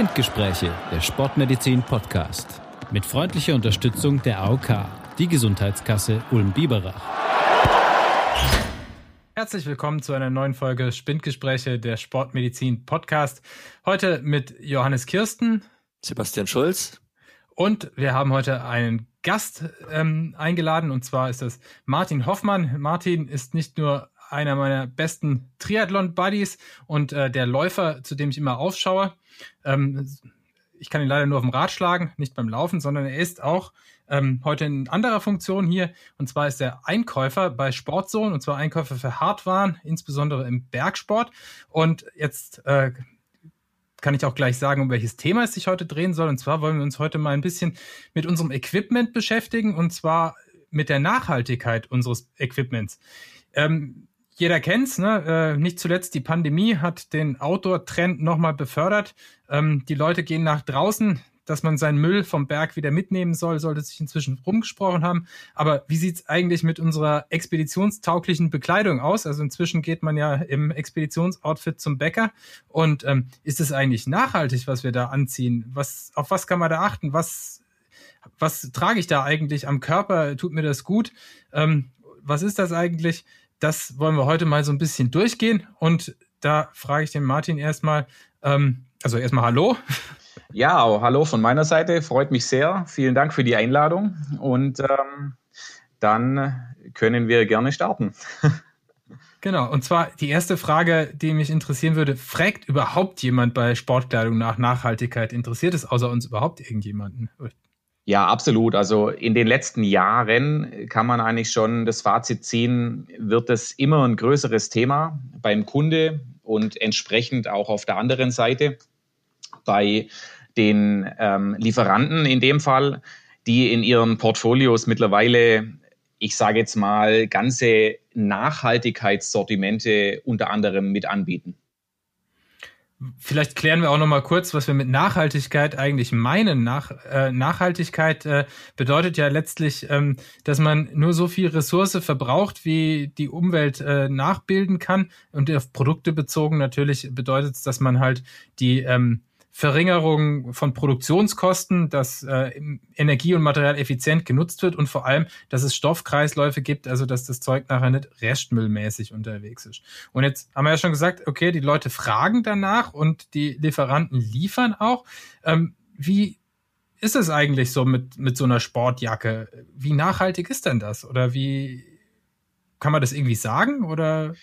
Spindgespräche, der Sportmedizin Podcast. Mit freundlicher Unterstützung der AOK, die Gesundheitskasse Ulm-Biberach. Herzlich willkommen zu einer neuen Folge Spindgespräche, der Sportmedizin Podcast. Heute mit Johannes Kirsten, Sebastian Schulz. Und wir haben heute einen Gast ähm, eingeladen, und zwar ist das Martin Hoffmann. Martin ist nicht nur einer meiner besten Triathlon-Buddies und äh, der Läufer, zu dem ich immer aufschaue. Ähm, ich kann ihn leider nur auf dem Rad schlagen, nicht beim Laufen, sondern er ist auch ähm, heute in anderer Funktion hier. Und zwar ist er Einkäufer bei Sportzone und zwar Einkäufer für Hardwaren, insbesondere im Bergsport. Und jetzt äh, kann ich auch gleich sagen, um welches Thema es sich heute drehen soll. Und zwar wollen wir uns heute mal ein bisschen mit unserem Equipment beschäftigen und zwar mit der Nachhaltigkeit unseres Equipments. Ähm, jeder kennt's, ne? Äh, nicht zuletzt die Pandemie hat den Outdoor-Trend nochmal befördert. Ähm, die Leute gehen nach draußen, dass man seinen Müll vom Berg wieder mitnehmen soll, sollte sich inzwischen rumgesprochen haben. Aber wie sieht's eigentlich mit unserer expeditionstauglichen Bekleidung aus? Also inzwischen geht man ja im Expeditionsoutfit zum Bäcker. Und ähm, ist es eigentlich nachhaltig, was wir da anziehen? Was, auf was kann man da achten? Was, was trage ich da eigentlich am Körper? Tut mir das gut? Ähm, was ist das eigentlich? Das wollen wir heute mal so ein bisschen durchgehen. Und da frage ich den Martin erstmal, ähm, also erstmal Hallo. Ja, hallo von meiner Seite. Freut mich sehr. Vielen Dank für die Einladung. Und ähm, dann können wir gerne starten. Genau, und zwar die erste Frage, die mich interessieren würde, fragt überhaupt jemand bei Sportkleidung nach Nachhaltigkeit? Interessiert es außer uns überhaupt irgendjemanden? Ja, absolut. Also in den letzten Jahren kann man eigentlich schon das Fazit ziehen, wird es immer ein größeres Thema beim Kunde und entsprechend auch auf der anderen Seite bei den ähm, Lieferanten in dem Fall, die in ihren Portfolios mittlerweile, ich sage jetzt mal, ganze Nachhaltigkeitssortimente unter anderem mit anbieten. Vielleicht klären wir auch noch mal kurz, was wir mit Nachhaltigkeit eigentlich meinen. Nach, äh, Nachhaltigkeit äh, bedeutet ja letztlich, ähm, dass man nur so viel Ressource verbraucht, wie die Umwelt äh, nachbilden kann. Und auf Produkte bezogen natürlich bedeutet es, dass man halt die ähm, Verringerung von Produktionskosten, dass äh, Energie und Material effizient genutzt wird und vor allem, dass es Stoffkreisläufe gibt, also dass das Zeug nachher nicht restmüllmäßig unterwegs ist. Und jetzt haben wir ja schon gesagt, okay, die Leute fragen danach und die Lieferanten liefern auch. Ähm, wie ist es eigentlich so mit, mit so einer Sportjacke? Wie nachhaltig ist denn das? Oder wie kann man das irgendwie sagen? Oder?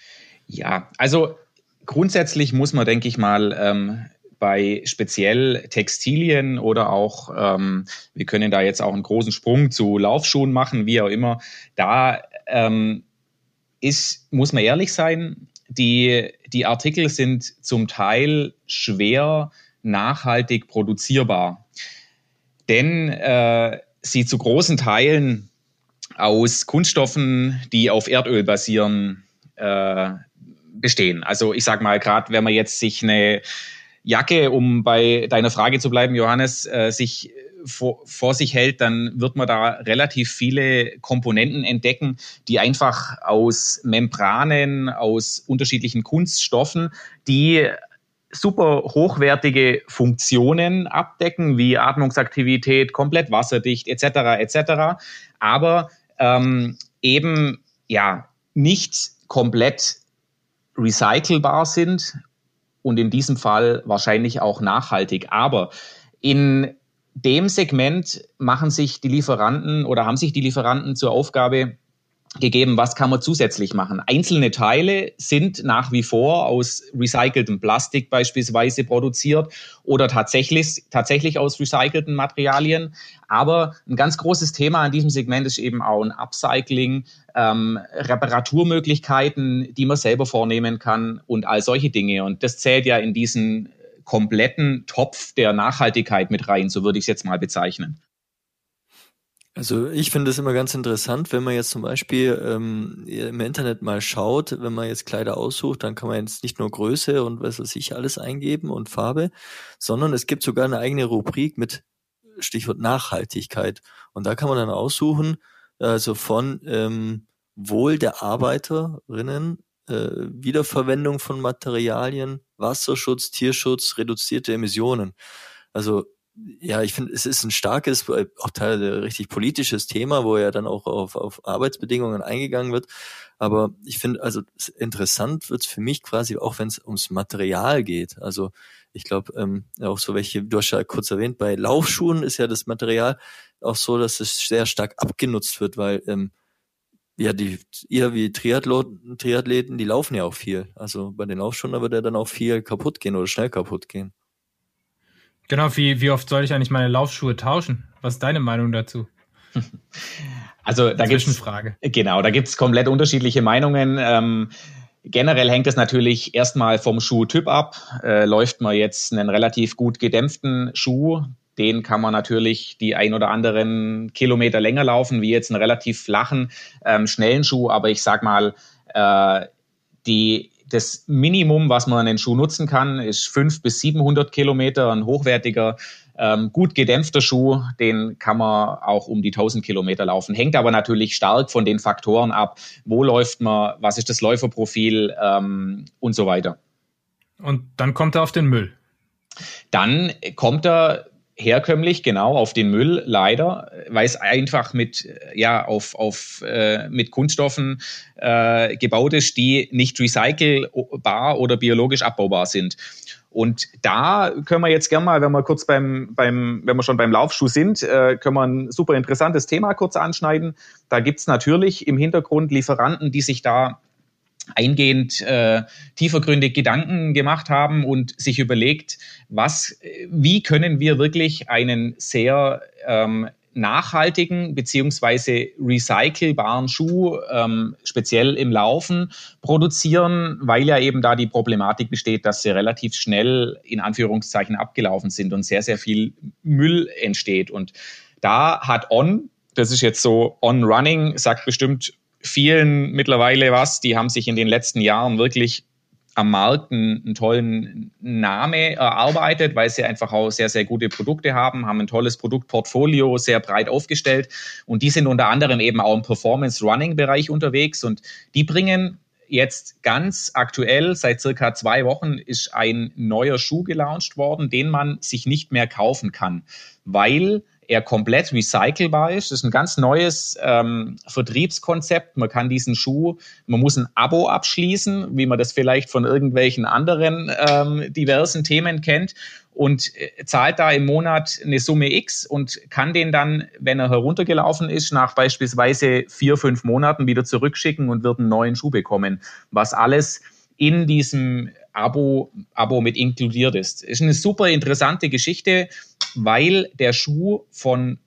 Ja, also grundsätzlich muss man, denke ich mal, ähm, bei speziell Textilien oder auch, ähm, wir können da jetzt auch einen großen Sprung zu Laufschuhen machen, wie auch immer, da ähm, ist, muss man ehrlich sein, die, die Artikel sind zum Teil schwer nachhaltig produzierbar, denn äh, sie zu großen Teilen aus Kunststoffen, die auf Erdöl basieren, äh, bestehen. Also ich sage mal, gerade wenn man jetzt sich eine Jacke, um bei deiner Frage zu bleiben, Johannes, äh, sich vor, vor sich hält, dann wird man da relativ viele Komponenten entdecken, die einfach aus Membranen, aus unterschiedlichen Kunststoffen, die super hochwertige Funktionen abdecken, wie Atmungsaktivität, komplett wasserdicht etc. etc. Aber ähm, eben ja nicht komplett recycelbar sind und in diesem Fall wahrscheinlich auch nachhaltig. Aber in dem Segment machen sich die Lieferanten oder haben sich die Lieferanten zur Aufgabe gegeben, was kann man zusätzlich machen. Einzelne Teile sind nach wie vor aus recyceltem Plastik beispielsweise produziert oder tatsächlich, tatsächlich aus recycelten Materialien. Aber ein ganz großes Thema in diesem Segment ist eben auch ein Upcycling, ähm, Reparaturmöglichkeiten, die man selber vornehmen kann und all solche Dinge. Und das zählt ja in diesen kompletten Topf der Nachhaltigkeit mit rein, so würde ich es jetzt mal bezeichnen. Also ich finde es immer ganz interessant, wenn man jetzt zum Beispiel ähm, im Internet mal schaut, wenn man jetzt Kleider aussucht, dann kann man jetzt nicht nur Größe und was weiß ich alles eingeben und Farbe, sondern es gibt sogar eine eigene Rubrik mit Stichwort Nachhaltigkeit. Und da kann man dann aussuchen, also von ähm, Wohl der Arbeiterinnen äh, Wiederverwendung von Materialien, Wasserschutz, Tierschutz, reduzierte Emissionen. Also ja, ich finde, es ist ein starkes, äh, auch teilweise richtig politisches Thema, wo ja dann auch auf, auf Arbeitsbedingungen eingegangen wird. Aber ich finde, also interessant wird es für mich quasi auch, wenn es ums Material geht. Also ich glaube, ähm, auch so welche, du hast ja kurz erwähnt, bei Laufschuhen ist ja das Material auch so, dass es sehr stark abgenutzt wird, weil ähm, ja, die ihr wie Triathlon, Triathleten, die laufen ja auch viel. Also bei den Laufschuhen wird ja dann auch viel kaputt gehen oder schnell kaputt gehen. Genau, wie, wie oft soll ich eigentlich meine Laufschuhe tauschen? Was ist deine Meinung dazu? Also da gibt es genau, da gibt es komplett unterschiedliche Meinungen. Ähm, generell hängt es natürlich erstmal vom Schuhtyp ab. Äh, läuft man jetzt einen relativ gut gedämpften Schuh, den kann man natürlich die ein oder anderen Kilometer länger laufen, wie jetzt einen relativ flachen, ähm, schnellen Schuh. Aber ich sag mal, äh, die das Minimum, was man einen Schuh nutzen kann, ist 500 bis 700 Kilometer. Ein hochwertiger, ähm, gut gedämpfter Schuh, den kann man auch um die 1000 Kilometer laufen. Hängt aber natürlich stark von den Faktoren ab. Wo läuft man? Was ist das Läuferprofil? Ähm, und so weiter. Und dann kommt er auf den Müll. Dann kommt er herkömmlich genau auf den Müll leider, weil es einfach mit ja auf auf äh, mit Kunststoffen äh, gebaut ist, die nicht recycelbar oder biologisch abbaubar sind. Und da können wir jetzt gerne mal, wenn wir kurz beim, beim, wenn wir schon beim Laufschuh sind, äh, können wir ein super interessantes Thema kurz anschneiden. Da gibt's natürlich im Hintergrund Lieferanten, die sich da eingehend äh, tiefergründig Gedanken gemacht haben und sich überlegt, was, wie können wir wirklich einen sehr ähm, nachhaltigen beziehungsweise recycelbaren Schuh, ähm, speziell im Laufen, produzieren, weil ja eben da die Problematik besteht, dass sie relativ schnell in Anführungszeichen abgelaufen sind und sehr, sehr viel Müll entsteht. Und da hat On, das ist jetzt so On Running, sagt bestimmt vielen mittlerweile was. Die haben sich in den letzten Jahren wirklich am Markt einen, tollen Name erarbeitet, weil sie einfach auch sehr, sehr gute Produkte haben, haben ein tolles Produktportfolio, sehr breit aufgestellt und die sind unter anderem eben auch im Performance-Running-Bereich unterwegs und die bringen jetzt ganz aktuell, seit circa zwei Wochen, ist ein neuer Schuh gelauncht worden, den man sich nicht mehr kaufen kann, weil er komplett recycelbar ist. Das ist ein ganz neues ähm, Vertriebskonzept. Man kann diesen Schuh, man muss ein Abo abschließen, wie man das vielleicht von irgendwelchen anderen ähm, diversen Themen kennt und äh, zahlt da im Monat eine Summe X und kann den dann, wenn er heruntergelaufen ist, nach beispielsweise vier, fünf Monaten wieder zurückschicken und wird einen neuen Schuh bekommen, was alles in diesem Abo, Abo mit inkludiert ist. Ist eine super interessante Geschichte, weil der Schuh von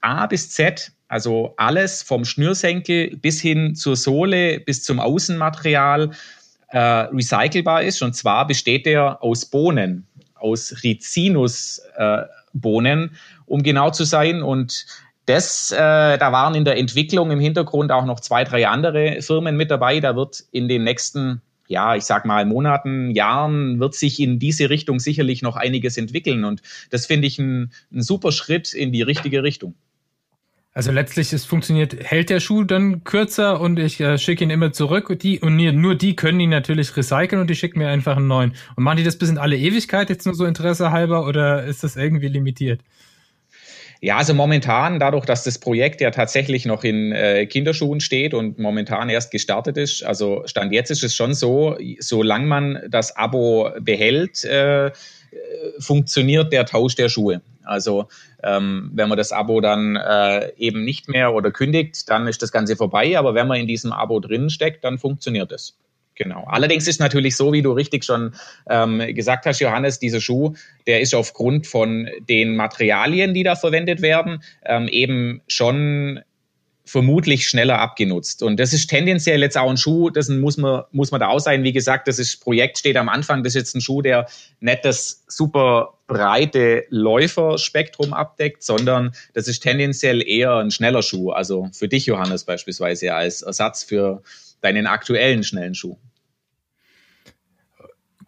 A bis Z, also alles vom Schnürsenkel bis hin zur Sohle, bis zum Außenmaterial äh, recycelbar ist. Und zwar besteht er aus Bohnen, aus Rizinusbohnen, äh, um genau zu sein. Und das, äh, da waren in der Entwicklung im Hintergrund auch noch zwei, drei andere Firmen mit dabei. Da wird in den nächsten ja, ich sag mal, Monaten, Jahren wird sich in diese Richtung sicherlich noch einiges entwickeln. Und das finde ich ein, ein super Schritt in die richtige Richtung. Also letztlich, es funktioniert, hält der Schuh dann kürzer und ich äh, schicke ihn immer zurück und die, und nur die können ihn natürlich recyceln und die schicken mir einfach einen neuen. Und machen die das bis in alle Ewigkeit jetzt nur so Interesse halber oder ist das irgendwie limitiert? Ja, also momentan, dadurch, dass das Projekt ja tatsächlich noch in äh, Kinderschuhen steht und momentan erst gestartet ist, also Stand jetzt ist es schon so, solange man das Abo behält, äh, funktioniert der Tausch der Schuhe. Also ähm, wenn man das Abo dann äh, eben nicht mehr oder kündigt, dann ist das Ganze vorbei. Aber wenn man in diesem Abo drin steckt, dann funktioniert es. Genau. Allerdings ist natürlich so, wie du richtig schon ähm, gesagt hast, Johannes, dieser Schuh, der ist aufgrund von den Materialien, die da verwendet werden, ähm, eben schon vermutlich schneller abgenutzt. Und das ist tendenziell jetzt auch ein Schuh, das muss man, muss man da auch sein. Wie gesagt, das ist, Projekt steht am Anfang, das ist jetzt ein Schuh, der nicht das super breite Läuferspektrum abdeckt, sondern das ist tendenziell eher ein schneller Schuh. Also für dich, Johannes, beispielsweise als Ersatz für deinen aktuellen schnellen Schuh.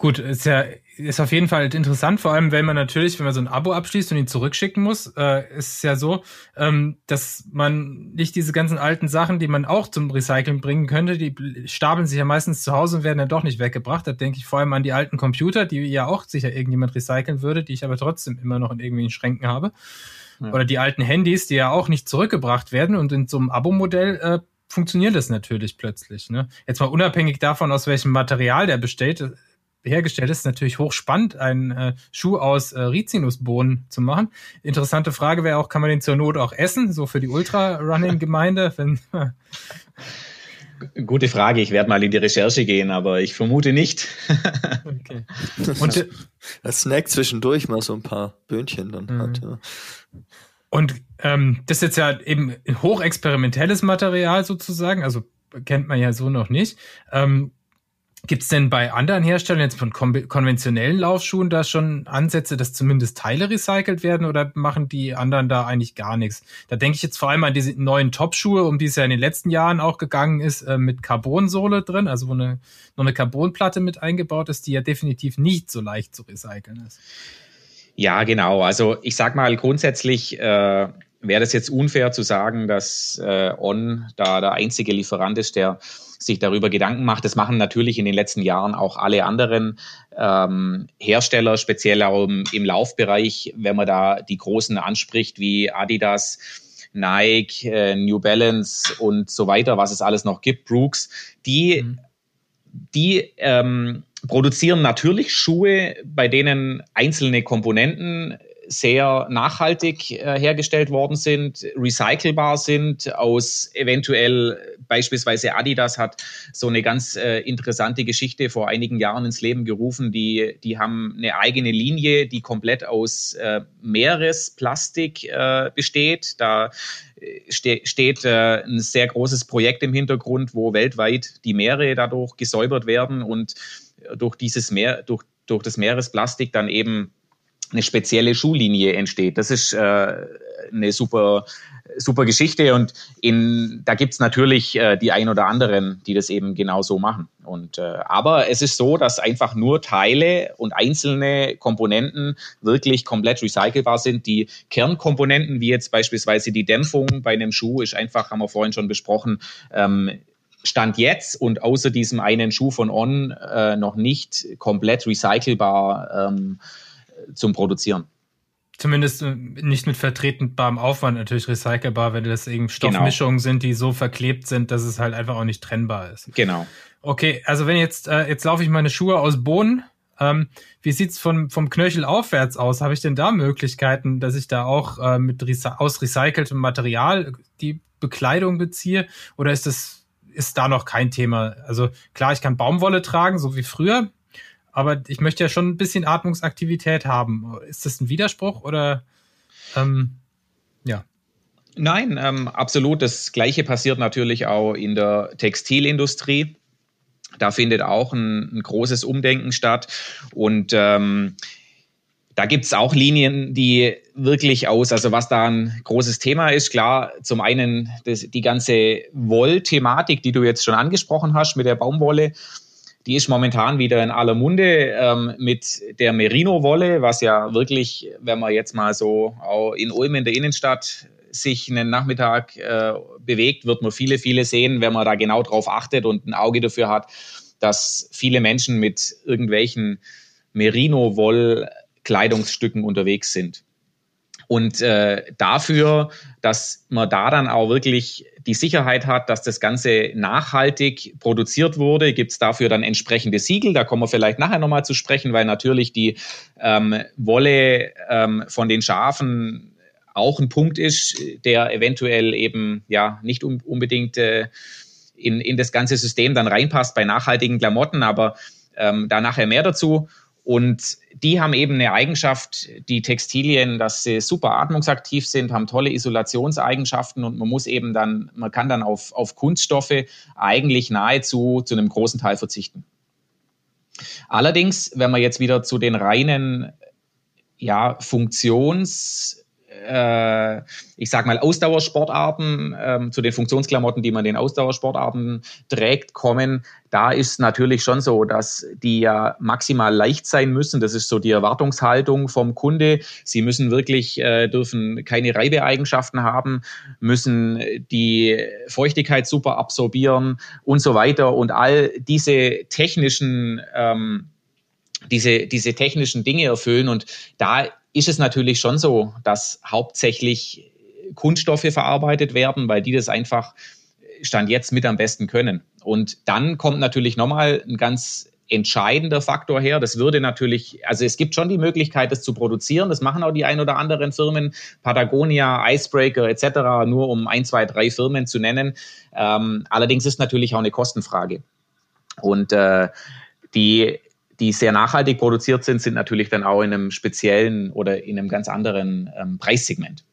Gut, ist ja ist auf jeden Fall interessant, vor allem wenn man natürlich, wenn man so ein Abo abschließt und ihn zurückschicken muss, äh, ist es ja so, ähm, dass man nicht diese ganzen alten Sachen, die man auch zum Recyceln bringen könnte, die stapeln sich ja meistens zu Hause und werden dann doch nicht weggebracht. Da denke ich vor allem an die alten Computer, die ja auch sicher irgendjemand recyceln würde, die ich aber trotzdem immer noch in irgendwelchen Schränken habe. Ja. Oder die alten Handys, die ja auch nicht zurückgebracht werden und in so einem Abo-Modell äh, funktioniert das natürlich plötzlich. Ne? Jetzt mal unabhängig davon, aus welchem Material der besteht, hergestellt ist. Natürlich hochspannend, einen äh, Schuh aus äh, Rizinusbohnen zu machen. Interessante Frage wäre auch, kann man den zur Not auch essen, so für die Ultra-Running-Gemeinde? Gute Frage. Ich werde mal in die Recherche gehen, aber ich vermute nicht. okay. Und äh, das Snack zwischendurch mal so ein paar Böhnchen dann mhm. hat. Ja. Und ähm, das ist jetzt ja eben hochexperimentelles Material sozusagen, also kennt man ja so noch nicht. Ähm, Gibt es denn bei anderen Herstellern jetzt von konventionellen Laufschuhen da schon Ansätze, dass zumindest Teile recycelt werden oder machen die anderen da eigentlich gar nichts? Da denke ich jetzt vor allem an diese neuen Top-Schuhe, um die es ja in den letzten Jahren auch gegangen ist, äh, mit Carbonsohle drin, also wo eine, noch eine Carbonplatte mit eingebaut ist, die ja definitiv nicht so leicht zu recyceln ist. Ja, genau. Also ich sag mal grundsätzlich äh, wäre das jetzt unfair zu sagen, dass äh, On da der einzige Lieferant ist, der sich darüber Gedanken macht. Das machen natürlich in den letzten Jahren auch alle anderen ähm, Hersteller, speziell auch im, im Laufbereich, wenn man da die großen anspricht, wie Adidas, Nike, äh, New Balance und so weiter, was es alles noch gibt, Brooks, die, mhm. die ähm, produzieren natürlich Schuhe, bei denen einzelne Komponenten sehr nachhaltig äh, hergestellt worden sind, recycelbar sind, aus eventuell beispielsweise Adidas hat so eine ganz äh, interessante Geschichte vor einigen Jahren ins Leben gerufen. Die, die haben eine eigene Linie, die komplett aus äh, Meeresplastik äh, besteht. Da äh, ste steht äh, ein sehr großes Projekt im Hintergrund, wo weltweit die Meere dadurch gesäubert werden und durch dieses Meer, durch, durch das Meeresplastik dann eben eine spezielle Schuhlinie entsteht. Das ist äh, eine super, super Geschichte und in, da gibt's natürlich äh, die ein oder anderen, die das eben genau so machen. Und, äh, aber es ist so, dass einfach nur Teile und einzelne Komponenten wirklich komplett recycelbar sind. Die Kernkomponenten, wie jetzt beispielsweise die Dämpfung bei einem Schuh, ist einfach, haben wir vorhin schon besprochen, ähm, Stand jetzt und außer diesem einen Schuh von On äh, noch nicht komplett recycelbar ähm, zum Produzieren. Zumindest äh, nicht mit vertretbarem Aufwand natürlich recycelbar, wenn das eben. Stoffmischungen genau. sind, die so verklebt sind, dass es halt einfach auch nicht trennbar ist. Genau. Okay, also wenn jetzt, äh, jetzt laufe ich meine Schuhe aus Bohnen, ähm, wie sieht's von, vom Knöchel aufwärts aus? Habe ich denn da Möglichkeiten, dass ich da auch äh, mit aus recyceltem Material die Bekleidung beziehe? Oder ist das, ist da noch kein Thema? Also klar, ich kann Baumwolle tragen, so wie früher, aber ich möchte ja schon ein bisschen Atmungsaktivität haben. Ist das ein Widerspruch oder ähm, ja? Nein, ähm, absolut. Das Gleiche passiert natürlich auch in der Textilindustrie. Da findet auch ein, ein großes Umdenken statt. Und ähm, da gibt's auch Linien, die wirklich aus, also was da ein großes Thema ist, klar, zum einen das, die ganze Wollthematik, die du jetzt schon angesprochen hast mit der Baumwolle, die ist momentan wieder in aller Munde ähm, mit der Merino-Wolle, was ja wirklich, wenn man jetzt mal so auch in Ulm in der Innenstadt sich einen Nachmittag äh, bewegt, wird man viele, viele sehen, wenn man da genau drauf achtet und ein Auge dafür hat, dass viele Menschen mit irgendwelchen Merino-Woll-Kleidungsstücken unterwegs sind. Und äh, dafür, dass man da dann auch wirklich die Sicherheit hat, dass das Ganze nachhaltig produziert wurde, gibt es dafür dann entsprechende Siegel. Da kommen wir vielleicht nachher nochmal zu sprechen, weil natürlich die ähm, Wolle ähm, von den Schafen auch ein Punkt ist, der eventuell eben ja nicht un unbedingt äh, in, in das ganze System dann reinpasst bei nachhaltigen Klamotten, aber ähm, da nachher mehr dazu. Und die haben eben eine Eigenschaft, die Textilien, dass sie super atmungsaktiv sind, haben tolle Isolationseigenschaften und man muss eben dann, man kann dann auf, auf Kunststoffe eigentlich nahezu zu einem großen Teil verzichten. Allerdings, wenn man jetzt wieder zu den reinen ja, Funktions- äh, ich sag mal, Ausdauersportarten, ähm, zu den Funktionsklamotten, die man den Ausdauersportarten trägt, kommen, da ist natürlich schon so, dass die ja maximal leicht sein müssen. Das ist so die Erwartungshaltung vom Kunde. Sie müssen wirklich, äh, dürfen keine Reibeeigenschaften haben, müssen die Feuchtigkeit super absorbieren und so weiter. Und all diese technischen ähm, diese, diese technischen Dinge erfüllen. Und da ist es natürlich schon so, dass hauptsächlich Kunststoffe verarbeitet werden, weil die das einfach Stand jetzt mit am besten können. Und dann kommt natürlich nochmal ein ganz entscheidender Faktor her. Das würde natürlich, also es gibt schon die Möglichkeit, das zu produzieren. Das machen auch die ein oder anderen Firmen, Patagonia, Icebreaker etc., nur um ein, zwei, drei Firmen zu nennen. Ähm, allerdings ist natürlich auch eine Kostenfrage. Und äh, die die sehr nachhaltig produziert sind, sind natürlich dann auch in einem speziellen oder in einem ganz anderen ähm, Preissegment.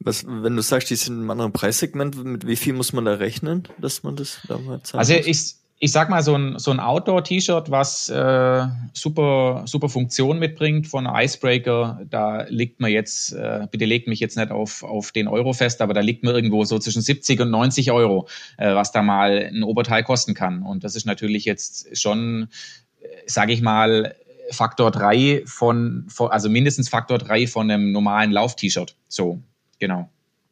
Was, wenn du sagst, die sind in einem anderen Preissegment, mit wie viel muss man da rechnen, dass man das da mal zahlen Also ich, ich sag mal, so ein, so ein Outdoor-T-Shirt, was äh, super, super Funktion mitbringt von Icebreaker, da liegt man jetzt, äh, bitte legt mich jetzt nicht auf, auf den Euro fest, aber da liegt man irgendwo so zwischen 70 und 90 Euro, äh, was da mal ein Oberteil kosten kann. Und das ist natürlich jetzt schon sage ich mal, Faktor 3 von, von, also mindestens Faktor 3 von einem normalen Lauf-T-Shirt. So, genau.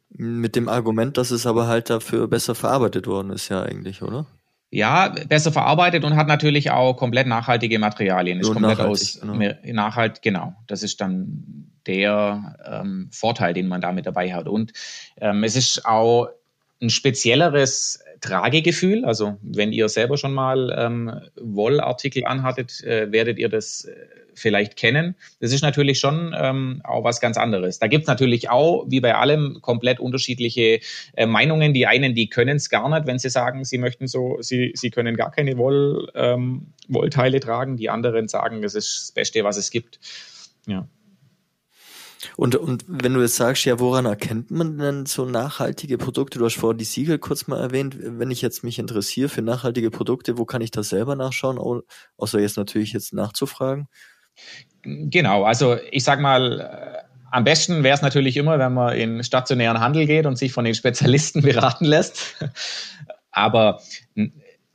Mit dem Argument, dass es aber halt dafür besser verarbeitet worden ist, ja eigentlich, oder? Ja, besser verarbeitet und hat natürlich auch komplett nachhaltige Materialien. Ist komplett aus genau. nachhalt, genau. Das ist dann der ähm, Vorteil, den man damit dabei hat. Und ähm, es ist auch ein spezielleres Tragegefühl. Also wenn ihr selber schon mal ähm, Wollartikel anhattet, äh, werdet ihr das äh, vielleicht kennen. Das ist natürlich schon ähm, auch was ganz anderes. Da gibt's natürlich auch, wie bei allem, komplett unterschiedliche äh, Meinungen. Die einen, die können es gar nicht, wenn sie sagen, sie möchten so, sie, sie können gar keine Woll, ähm, Wollteile tragen. Die anderen sagen, es ist das Beste, was es gibt. Ja. Und, und wenn du jetzt sagst, ja, woran erkennt man denn so nachhaltige Produkte? Du hast vorhin die Siegel kurz mal erwähnt. Wenn ich jetzt mich interessiere für nachhaltige Produkte, wo kann ich das selber nachschauen? Außer jetzt natürlich jetzt nachzufragen. Genau, also ich sag mal, äh, am besten wäre es natürlich immer, wenn man in stationären Handel geht und sich von den Spezialisten beraten lässt. Aber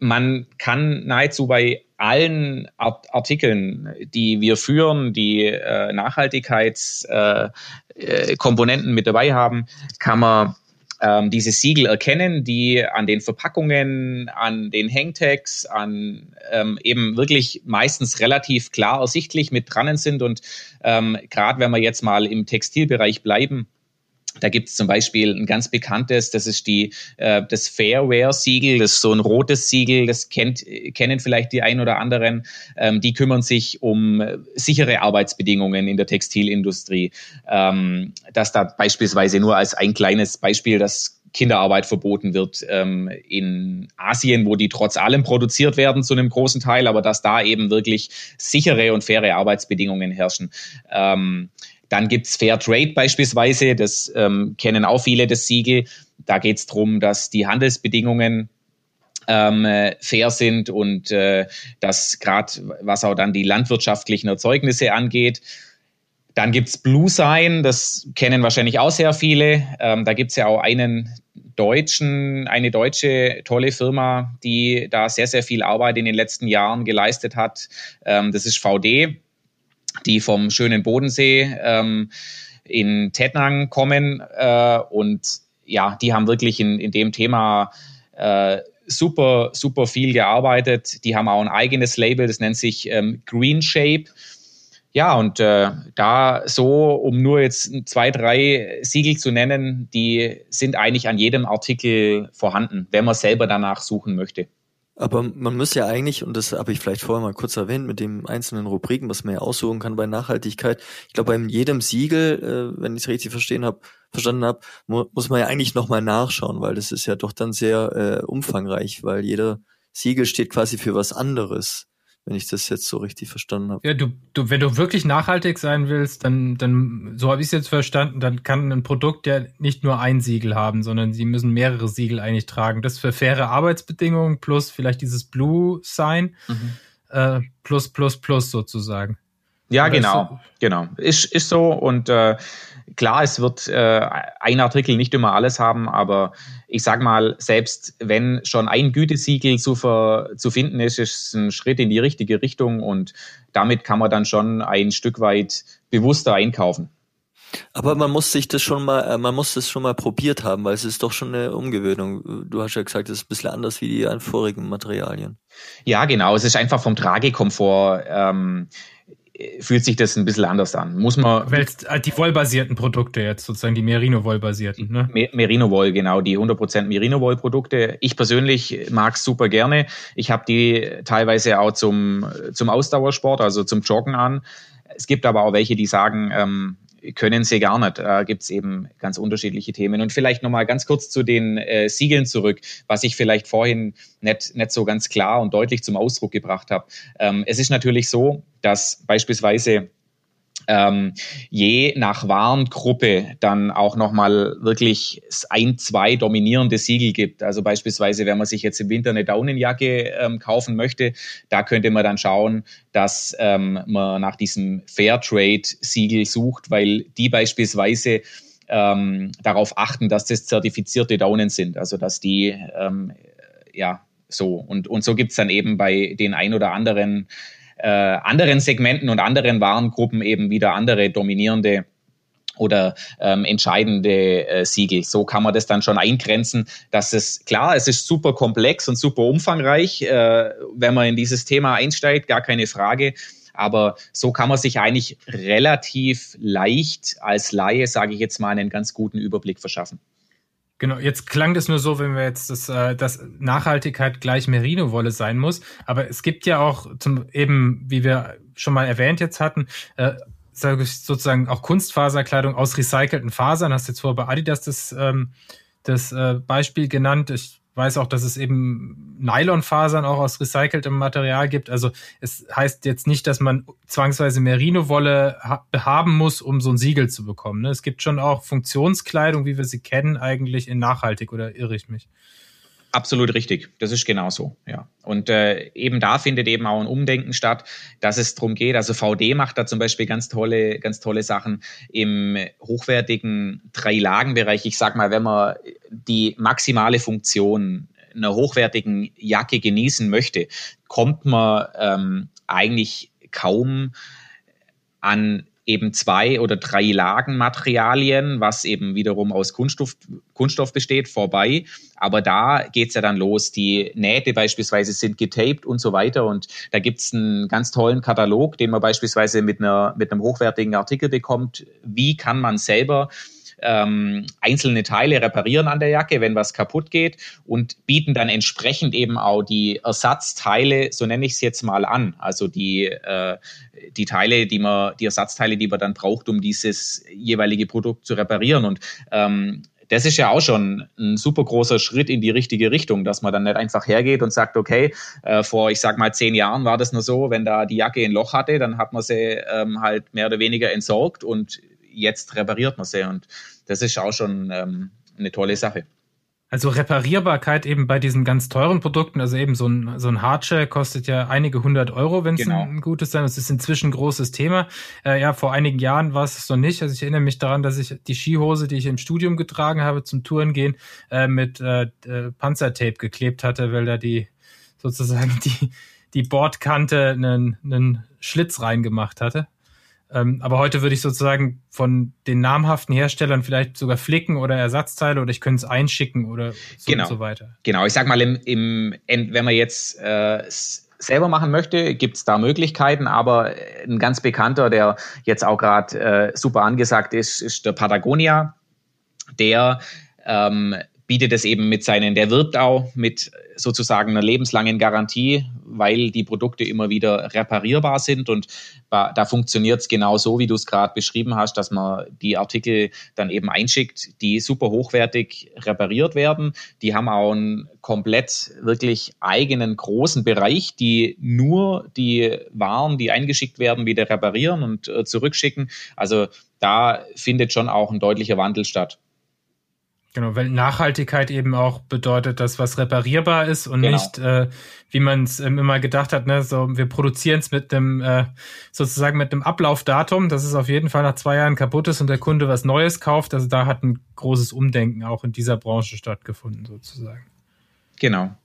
man kann nahezu bei allen Artikeln, die wir führen, die äh, Nachhaltigkeitskomponenten äh, äh mit dabei haben, kann man ähm, diese Siegel erkennen, die an den Verpackungen, an den Hangtags, an ähm, eben wirklich meistens relativ klar ersichtlich mit dran sind. Und ähm, gerade wenn wir jetzt mal im Textilbereich bleiben, da gibt es zum Beispiel ein ganz bekanntes, das ist die, äh, das Fairware-Siegel, das ist so ein rotes Siegel, das kennt, kennen vielleicht die ein oder anderen. Ähm, die kümmern sich um sichere Arbeitsbedingungen in der Textilindustrie. Ähm, dass da beispielsweise nur als ein kleines Beispiel, dass Kinderarbeit verboten wird ähm, in Asien, wo die trotz allem produziert werden zu einem großen Teil, aber dass da eben wirklich sichere und faire Arbeitsbedingungen herrschen. Ähm, dann gibt's Fair Trade beispielsweise, das ähm, kennen auch viele das Siegel. Da geht's drum, dass die Handelsbedingungen ähm, fair sind und äh, dass gerade was auch dann die landwirtschaftlichen Erzeugnisse angeht. Dann gibt's Blue Sign, das kennen wahrscheinlich auch sehr viele. Ähm, da gibt's ja auch einen deutschen, eine deutsche tolle Firma, die da sehr, sehr viel Arbeit in den letzten Jahren geleistet hat. Ähm, das ist VD die vom schönen Bodensee ähm, in Tettnang kommen äh, und ja, die haben wirklich in, in dem Thema äh, super, super viel gearbeitet. Die haben auch ein eigenes Label, das nennt sich ähm, Green Shape. Ja, und äh, da so, um nur jetzt zwei, drei Siegel zu nennen, die sind eigentlich an jedem Artikel vorhanden, wenn man selber danach suchen möchte. Aber man muss ja eigentlich, und das habe ich vielleicht vorher mal kurz erwähnt, mit den einzelnen Rubriken, was man ja aussuchen kann bei Nachhaltigkeit. Ich glaube, bei jedem Siegel, äh, wenn ich es richtig verstehen hab, verstanden habe, mu muss man ja eigentlich nochmal nachschauen, weil das ist ja doch dann sehr äh, umfangreich, weil jeder Siegel steht quasi für was anderes wenn ich das jetzt so richtig verstanden habe. Ja, du, du, wenn du wirklich nachhaltig sein willst, dann, dann, so habe ich es jetzt verstanden, dann kann ein Produkt ja nicht nur ein Siegel haben, sondern sie müssen mehrere Siegel eigentlich tragen. Das für faire Arbeitsbedingungen plus vielleicht dieses Blue Sign mhm. äh, plus plus plus sozusagen. Ja, genau, so? genau. Ist, ist so und äh, klar, es wird äh, ein Artikel nicht immer alles haben, aber ich sag mal, selbst wenn schon ein Gütesiegel zu, ver, zu finden ist, ist es ein Schritt in die richtige Richtung und damit kann man dann schon ein Stück weit bewusster einkaufen. Aber man muss sich das schon mal, äh, man muss das schon mal probiert haben, weil es ist doch schon eine Umgewöhnung. Du hast ja gesagt, es ist ein bisschen anders wie die vorigen Materialien. Ja, genau. Es ist einfach vom Tragekomfort ähm, fühlt sich das ein bisschen anders an. Muss man. Weil äh, die Wollbasierten Produkte jetzt sozusagen, die Merino-Woll-basierten, ne? Merino-Woll, genau, die 100% Merino-Woll-Produkte. Ich persönlich mag es super gerne. Ich habe die teilweise auch zum, zum Ausdauersport, also zum Joggen an. Es gibt aber auch welche, die sagen, ähm, können sie gar nicht. Da gibt es eben ganz unterschiedliche Themen. Und vielleicht nochmal ganz kurz zu den äh, Siegeln zurück, was ich vielleicht vorhin nicht, nicht so ganz klar und deutlich zum Ausdruck gebracht habe. Ähm, es ist natürlich so, dass beispielsweise ähm, je nach Warengruppe dann auch nochmal wirklich ein, zwei dominierende Siegel gibt. Also beispielsweise, wenn man sich jetzt im Winter eine Daunenjacke ähm, kaufen möchte, da könnte man dann schauen, dass ähm, man nach diesem Fairtrade-Siegel sucht, weil die beispielsweise ähm, darauf achten, dass das zertifizierte Daunen sind, also dass die ähm, ja so und, und so gibt's dann eben bei den ein oder anderen äh, anderen Segmenten und anderen Warengruppen eben wieder andere dominierende oder ähm, entscheidende äh, Siegel. So kann man das dann schon eingrenzen, dass es klar, es ist super komplex und super umfangreich, äh, wenn man in dieses Thema einsteigt, gar keine Frage. Aber so kann man sich eigentlich relativ leicht als Laie, sage ich jetzt mal, einen ganz guten Überblick verschaffen. Genau, jetzt klang das nur so, wenn wir jetzt das, äh, dass Nachhaltigkeit gleich Merino-Wolle sein muss. Aber es gibt ja auch zum eben, wie wir schon mal erwähnt jetzt hatten, äh, sozusagen auch Kunstfaserkleidung aus recycelten Fasern. Hast jetzt vor bei Adidas das, ähm, das äh, Beispiel genannt. Ich weiß auch, dass es eben Nylonfasern auch aus recyceltem Material gibt. Also es heißt jetzt nicht, dass man zwangsweise Merino-Wolle ha haben muss, um so ein Siegel zu bekommen. Ne? Es gibt schon auch Funktionskleidung, wie wir sie kennen, eigentlich in nachhaltig oder irre ich mich? Absolut richtig. Das ist genau so, ja. Und äh, eben da findet eben auch ein Umdenken statt, dass es darum geht. Also VD macht da zum Beispiel ganz tolle, ganz tolle Sachen im hochwertigen Drei-Lagen-Bereich. Ich sag mal, wenn man die maximale Funktion einer hochwertigen Jacke genießen möchte, kommt man ähm, eigentlich kaum an eben zwei oder drei Lagen Materialien, was eben wiederum aus Kunststoff, Kunststoff besteht, vorbei. Aber da geht's ja dann los. Die Nähte beispielsweise sind getaped und so weiter. Und da gibt's einen ganz tollen Katalog, den man beispielsweise mit, einer, mit einem hochwertigen Artikel bekommt. Wie kann man selber ähm, einzelne Teile reparieren an der Jacke, wenn was kaputt geht und bieten dann entsprechend eben auch die Ersatzteile, so nenne ich es jetzt mal an, also die, äh, die Teile, die man, die Ersatzteile, die man dann braucht, um dieses jeweilige Produkt zu reparieren. Und ähm, das ist ja auch schon ein super großer Schritt in die richtige Richtung, dass man dann nicht einfach hergeht und sagt, okay, äh, vor, ich sag mal, zehn Jahren war das nur so, wenn da die Jacke ein Loch hatte, dann hat man sie ähm, halt mehr oder weniger entsorgt und jetzt repariert man sie. Und das ist auch schon ähm, eine tolle Sache. Also Reparierbarkeit eben bei diesen ganz teuren Produkten, also eben so ein, so ein Hardshell kostet ja einige hundert Euro, wenn es genau. ein, gutes sein. Das ist inzwischen ein großes Thema. Äh, ja, vor einigen Jahren war es noch nicht. Also ich erinnere mich daran, dass ich die Skihose, die ich im Studium getragen habe zum Touren gehen, äh, mit äh, äh Panzertape geklebt hatte, weil da die sozusagen die, die Bordkante einen, einen Schlitz reingemacht hatte. Ähm, aber heute würde ich sozusagen von den namhaften Herstellern vielleicht sogar flicken oder Ersatzteile oder ich könnte es einschicken oder so genau. und so weiter. Genau, ich sag mal, im, im wenn man jetzt äh, selber machen möchte, gibt es da Möglichkeiten, aber ein ganz bekannter, der jetzt auch gerade äh, super angesagt ist, ist der Patagonia. Der ähm, bietet es eben mit seinen, der wirbt auch mit sozusagen einer lebenslangen Garantie, weil die Produkte immer wieder reparierbar sind und da funktioniert es genau so, wie du es gerade beschrieben hast, dass man die Artikel dann eben einschickt, die super hochwertig repariert werden. Die haben auch einen komplett wirklich eigenen großen Bereich, die nur die Waren, die eingeschickt werden, wieder reparieren und äh, zurückschicken. Also da findet schon auch ein deutlicher Wandel statt. Genau, weil Nachhaltigkeit eben auch bedeutet, dass was reparierbar ist und genau. nicht, äh, wie man es ähm, immer gedacht hat, ne, so wir produzieren es mit dem äh, sozusagen mit dem Ablaufdatum, dass es auf jeden Fall nach zwei Jahren kaputt ist und der Kunde was Neues kauft. Also da hat ein großes Umdenken auch in dieser Branche stattgefunden, sozusagen. Genau.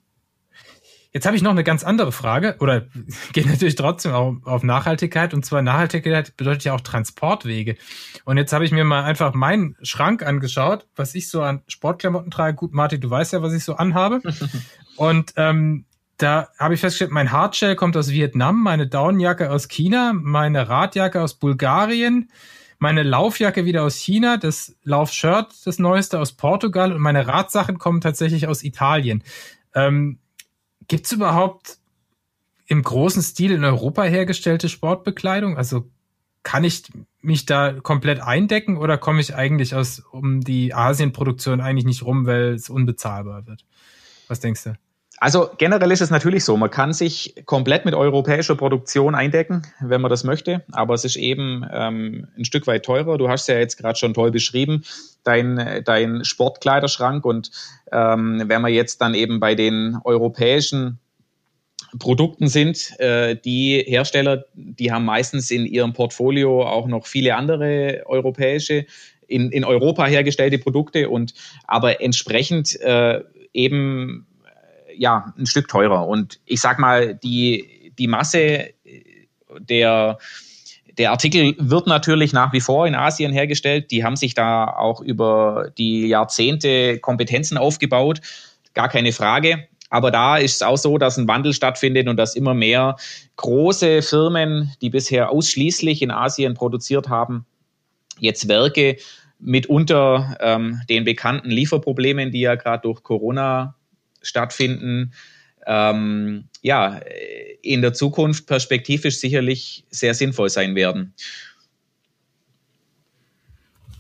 Jetzt habe ich noch eine ganz andere Frage oder geht natürlich trotzdem auch auf Nachhaltigkeit und zwar Nachhaltigkeit bedeutet ja auch Transportwege. Und jetzt habe ich mir mal einfach meinen Schrank angeschaut, was ich so an Sportklamotten trage. Gut, Martin, du weißt ja, was ich so anhabe. und ähm, da habe ich festgestellt, mein Hardshell kommt aus Vietnam, meine Downjacke aus China, meine Radjacke aus Bulgarien, meine Laufjacke wieder aus China, das Laufshirt, das neueste aus Portugal und meine Radsachen kommen tatsächlich aus Italien. Ähm, Gibt es überhaupt im großen Stil in Europa hergestellte Sportbekleidung? Also kann ich mich da komplett eindecken oder komme ich eigentlich aus um die Asienproduktion eigentlich nicht rum, weil es unbezahlbar wird? Was denkst du? Also generell ist es natürlich so, man kann sich komplett mit europäischer Produktion eindecken, wenn man das möchte, aber es ist eben ähm, ein Stück weit teurer. Du hast ja jetzt gerade schon toll beschrieben, dein, dein Sportkleiderschrank und ähm, wenn wir jetzt dann eben bei den europäischen Produkten sind, äh, die Hersteller, die haben meistens in ihrem Portfolio auch noch viele andere europäische in, in Europa hergestellte Produkte und aber entsprechend äh, eben ja, ein Stück teurer. Und ich sag mal, die, die Masse der, der Artikel wird natürlich nach wie vor in Asien hergestellt. Die haben sich da auch über die Jahrzehnte Kompetenzen aufgebaut. Gar keine Frage. Aber da ist es auch so, dass ein Wandel stattfindet und dass immer mehr große Firmen, die bisher ausschließlich in Asien produziert haben, jetzt Werke mitunter ähm, den bekannten Lieferproblemen, die ja gerade durch Corona stattfinden, ähm, ja, in der Zukunft perspektivisch sicherlich sehr sinnvoll sein werden.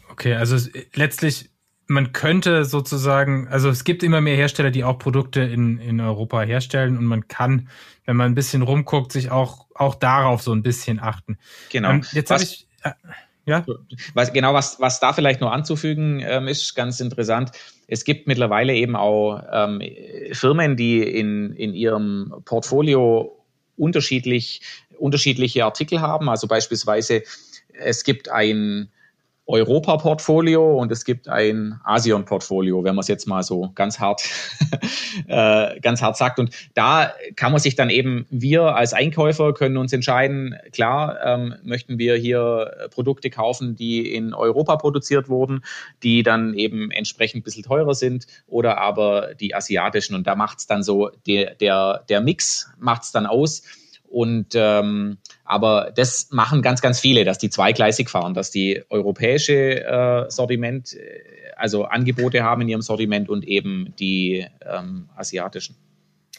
Okay, also letztlich, man könnte sozusagen, also es gibt immer mehr Hersteller, die auch Produkte in, in Europa herstellen und man kann, wenn man ein bisschen rumguckt, sich auch, auch darauf so ein bisschen achten. Genau. Ähm, jetzt habe ich. Äh, ja. Was, genau, was, was da vielleicht noch anzufügen ähm, ist, ganz interessant. Es gibt mittlerweile eben auch ähm, Firmen, die in, in ihrem Portfolio unterschiedlich, unterschiedliche Artikel haben. Also beispielsweise, es gibt ein Europa-Portfolio und es gibt ein Asian-Portfolio, wenn man es jetzt mal so ganz hart, äh, ganz hart sagt. Und da kann man sich dann eben, wir als Einkäufer können uns entscheiden, klar, ähm, möchten wir hier Produkte kaufen, die in Europa produziert wurden, die dann eben entsprechend ein bisschen teurer sind oder aber die asiatischen. Und da macht es dann so, der, der, der Mix macht es dann aus. Und ähm, aber das machen ganz, ganz viele, dass die zweigleisig fahren, dass die europäische äh, Sortiment, äh, also Angebote haben in ihrem Sortiment und eben die ähm, asiatischen.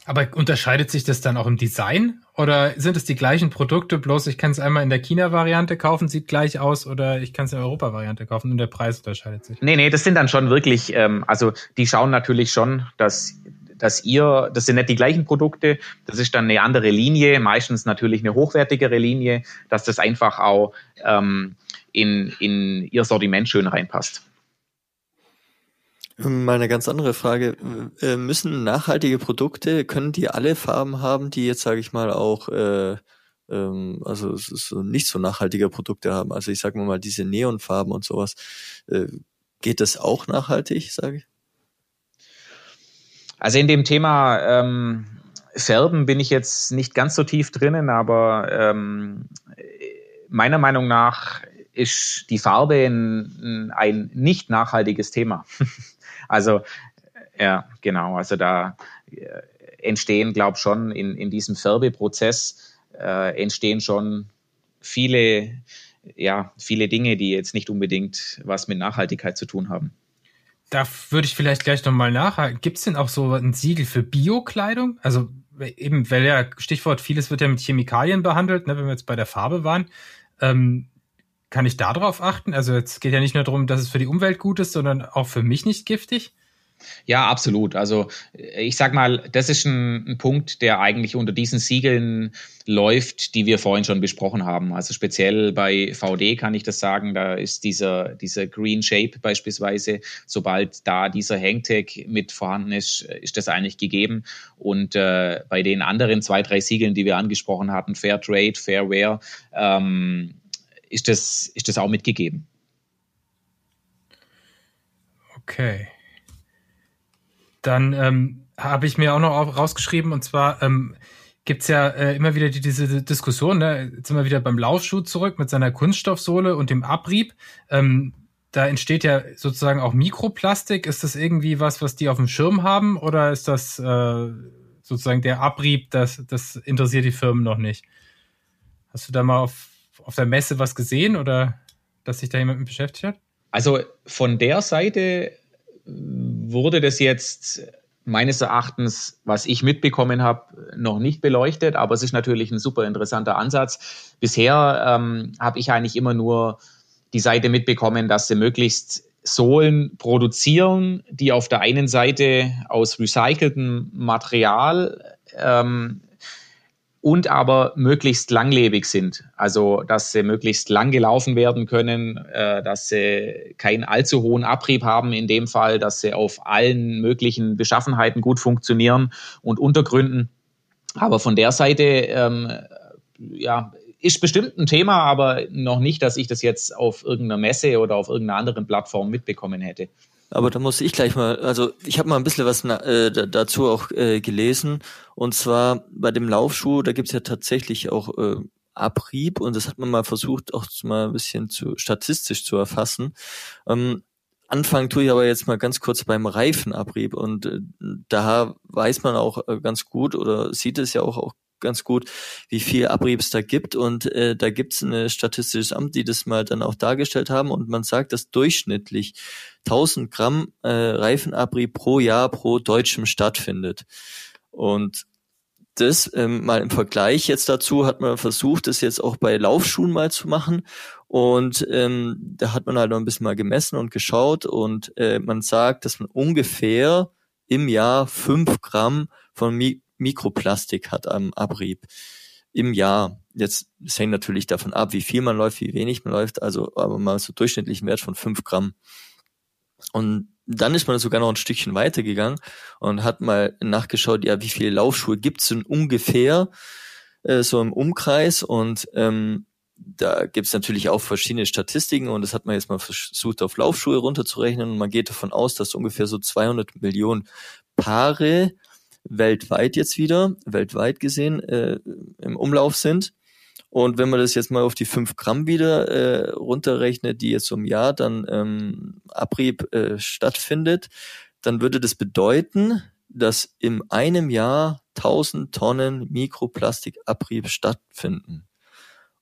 Aber unterscheidet sich das dann auch im Design oder sind es die gleichen Produkte, bloß ich kann es einmal in der China-Variante kaufen, sieht gleich aus oder ich kann es in der Europa-Variante kaufen und der Preis unterscheidet sich? Nee, nee, das sind dann schon wirklich, ähm, also die schauen natürlich schon, dass dass ihr, das sind nicht die gleichen Produkte, das ist dann eine andere Linie, meistens natürlich eine hochwertigere Linie, dass das einfach auch ähm, in, in ihr Sortiment schön reinpasst. Mal eine ganz andere Frage. Äh, müssen nachhaltige Produkte, können die alle Farben haben, die jetzt, sage ich mal, auch äh, ähm, also so nicht so nachhaltige Produkte haben? Also ich sage mal, diese Neonfarben und sowas, äh, geht das auch nachhaltig, sage ich? Also in dem Thema ähm, Färben bin ich jetzt nicht ganz so tief drinnen, aber ähm, meiner Meinung nach ist die Farbe ein, ein nicht nachhaltiges Thema. also ja, genau. Also da äh, entstehen, glaube schon in, in diesem Färbeprozess äh, entstehen schon viele, ja, viele Dinge, die jetzt nicht unbedingt was mit Nachhaltigkeit zu tun haben. Da würde ich vielleicht gleich nochmal nachhaken. Gibt es denn auch so ein Siegel für Biokleidung? Also eben, weil ja, Stichwort, vieles wird ja mit Chemikalien behandelt, ne, wenn wir jetzt bei der Farbe waren. Ähm, kann ich da drauf achten? Also jetzt geht ja nicht nur darum, dass es für die Umwelt gut ist, sondern auch für mich nicht giftig. Ja, absolut. Also ich sag mal, das ist ein, ein, Punkt, der eigentlich unter diesen Siegeln läuft, die wir vorhin schon besprochen haben. Also speziell bei VD kann ich das sagen, da ist dieser, dieser Green Shape beispielsweise, sobald da dieser Hangtag mit vorhanden ist, ist das eigentlich gegeben. Und äh, bei den anderen zwei, drei Siegeln, die wir angesprochen hatten, Fair Trade, Fair Wear, ähm, ist, das, ist das auch mitgegeben. Okay. Dann ähm, habe ich mir auch noch rausgeschrieben, und zwar ähm, gibt es ja äh, immer wieder die, diese Diskussion, ne? jetzt sind wir wieder beim Laufschuh zurück mit seiner Kunststoffsohle und dem Abrieb. Ähm, da entsteht ja sozusagen auch Mikroplastik. Ist das irgendwie was, was die auf dem Schirm haben oder ist das äh, sozusagen der Abrieb, das, das interessiert die Firmen noch nicht? Hast du da mal auf, auf der Messe was gesehen oder dass sich da jemand mit beschäftigt hat? Also von der Seite wurde das jetzt meines Erachtens, was ich mitbekommen habe, noch nicht beleuchtet, aber es ist natürlich ein super interessanter Ansatz. Bisher ähm, habe ich eigentlich immer nur die Seite mitbekommen, dass sie möglichst Sohlen produzieren, die auf der einen Seite aus recyceltem Material ähm, und aber möglichst langlebig sind. Also, dass sie möglichst lang gelaufen werden können, äh, dass sie keinen allzu hohen Abrieb haben in dem Fall, dass sie auf allen möglichen Beschaffenheiten gut funktionieren und Untergründen. Aber von der Seite, ähm, ja, ist bestimmt ein Thema, aber noch nicht, dass ich das jetzt auf irgendeiner Messe oder auf irgendeiner anderen Plattform mitbekommen hätte. Aber da muss ich gleich mal, also ich habe mal ein bisschen was äh, dazu auch äh, gelesen. Und zwar bei dem Laufschuh, da gibt's ja tatsächlich auch äh, Abrieb und das hat man mal versucht, auch mal ein bisschen zu statistisch zu erfassen. Ähm, Anfangen tue ich aber jetzt mal ganz kurz beim Reifenabrieb und äh, da weiß man auch äh, ganz gut oder sieht es ja auch, auch ganz gut, wie viel Abrieb es da gibt. Und äh, da gibt es ein statistisches Amt, die das mal dann auch dargestellt haben. Und man sagt, dass durchschnittlich 1000 Gramm äh, Reifenabrieb pro Jahr pro Deutschem stattfindet. Und das ähm, mal im Vergleich jetzt dazu hat man versucht, das jetzt auch bei Laufschuhen mal zu machen. Und ähm, da hat man halt noch ein bisschen mal gemessen und geschaut. Und äh, man sagt, dass man ungefähr im Jahr fünf Gramm von Mikroplastik hat am Abrieb im Jahr. Jetzt es hängt natürlich davon ab, wie viel man läuft, wie wenig man läuft, also aber mal so durchschnittlichen Wert von fünf Gramm. Und dann ist man sogar noch ein Stückchen weitergegangen und hat mal nachgeschaut, ja, wie viele Laufschuhe gibt's denn ungefähr äh, so im Umkreis und ähm, da gibt's natürlich auch verschiedene Statistiken und das hat man jetzt mal versucht auf Laufschuhe runterzurechnen und man geht davon aus, dass ungefähr so 200 Millionen Paare weltweit jetzt wieder, weltweit gesehen, äh, im Umlauf sind. Und wenn man das jetzt mal auf die fünf Gramm wieder äh, runterrechnet, die jetzt im Jahr dann ähm, Abrieb äh, stattfindet, dann würde das bedeuten, dass in einem Jahr 1000 Tonnen Mikroplastikabrieb stattfinden.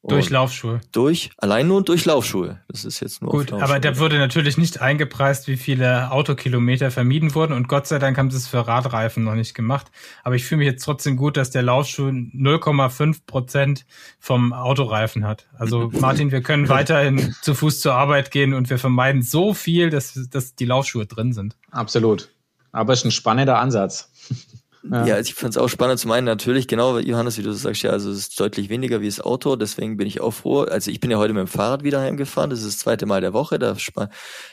Durch Laufschuhe. Durch, allein nur durch Laufschuhe. Das ist jetzt nur. Gut, aber da wurde natürlich nicht eingepreist, wie viele Autokilometer vermieden wurden und Gott sei Dank haben sie es für Radreifen noch nicht gemacht. Aber ich fühle mich jetzt trotzdem gut, dass der Laufschuh 0,5 Prozent vom Autoreifen hat. Also Martin, wir können weiterhin zu Fuß zur Arbeit gehen und wir vermeiden so viel, dass, dass die Laufschuhe drin sind. Absolut. Aber es ist ein spannender Ansatz. Ja, ja also ich fand es auch spannend zu meinen, natürlich, genau, Johannes, wie du sagst, ja, also es ist deutlich weniger wie das Auto, deswegen bin ich auch froh. Also ich bin ja heute mit dem Fahrrad wieder heimgefahren, das ist das zweite Mal der Woche, das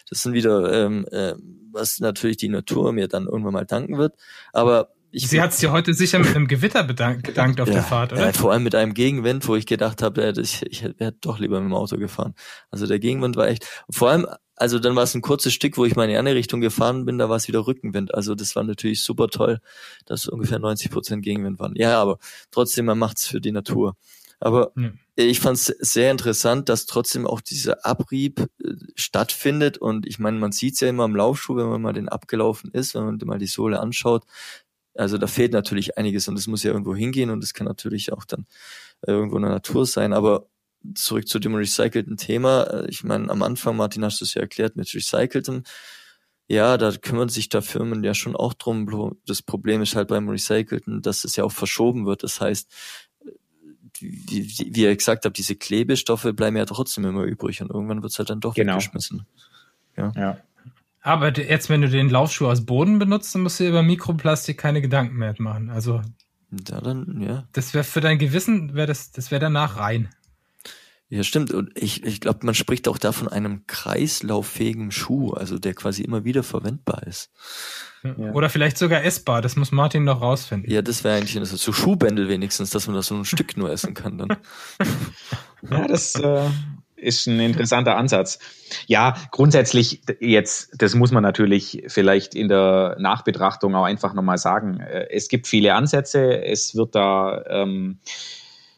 sind wieder, ähm, äh, was natürlich die Natur mir dann irgendwann mal danken wird, aber ich Sie hat es dir heute sicher mit einem Gewitter bedankt, gedankt auf ja, der Fahrt, oder? Ja, vor allem mit einem Gegenwind, wo ich gedacht habe, ich, ich hätte doch lieber mit dem Auto gefahren. Also der Gegenwind war echt, vor allem also dann war es ein kurzes Stück, wo ich mal in die andere Richtung gefahren bin, da war es wieder Rückenwind. Also das war natürlich super toll, dass ungefähr 90 Prozent Gegenwind waren. Ja, aber trotzdem, man macht's für die Natur. Aber mhm. ich fand es sehr interessant, dass trotzdem auch dieser Abrieb äh, stattfindet. Und ich meine, man sieht's ja immer im Laufschuh, wenn man mal den abgelaufen ist, wenn man mal die Sohle anschaut. Also da fehlt natürlich einiges und es muss ja irgendwo hingehen und es kann natürlich auch dann irgendwo in der Natur sein. Aber zurück zu dem recycelten Thema. Äh, ich meine, am Anfang, Martin, hast du es ja erklärt mit recyceltem. Ja, da kümmern sich da Firmen ja schon auch drum. Das Problem ist halt beim Recycelten, dass es ja auch verschoben wird. Das heißt, wie, wie ihr gesagt habt, diese Klebestoffe bleiben ja trotzdem immer übrig und irgendwann wird es halt dann doch genau. weggeschmissen. Ja. ja. Aber jetzt, wenn du den Laufschuh aus Boden benutzt, dann musst du dir über Mikroplastik keine Gedanken mehr machen. Also. Ja, dann, ja. Das wäre für dein Gewissen, wäre das, das wäre danach rein. Ja, stimmt. Und ich, ich glaube, man spricht auch da von einem kreislauffähigen Schuh, also der quasi immer wieder verwendbar ist. Ja. Oder vielleicht sogar essbar, das muss Martin noch rausfinden. Ja, das wäre eigentlich so Schuhbändel wenigstens, dass man das so ein Stück nur essen kann dann. ja, das äh, ist ein interessanter Ansatz. Ja, grundsätzlich jetzt, das muss man natürlich vielleicht in der Nachbetrachtung auch einfach nochmal sagen. Äh, es gibt viele Ansätze, es wird da ähm,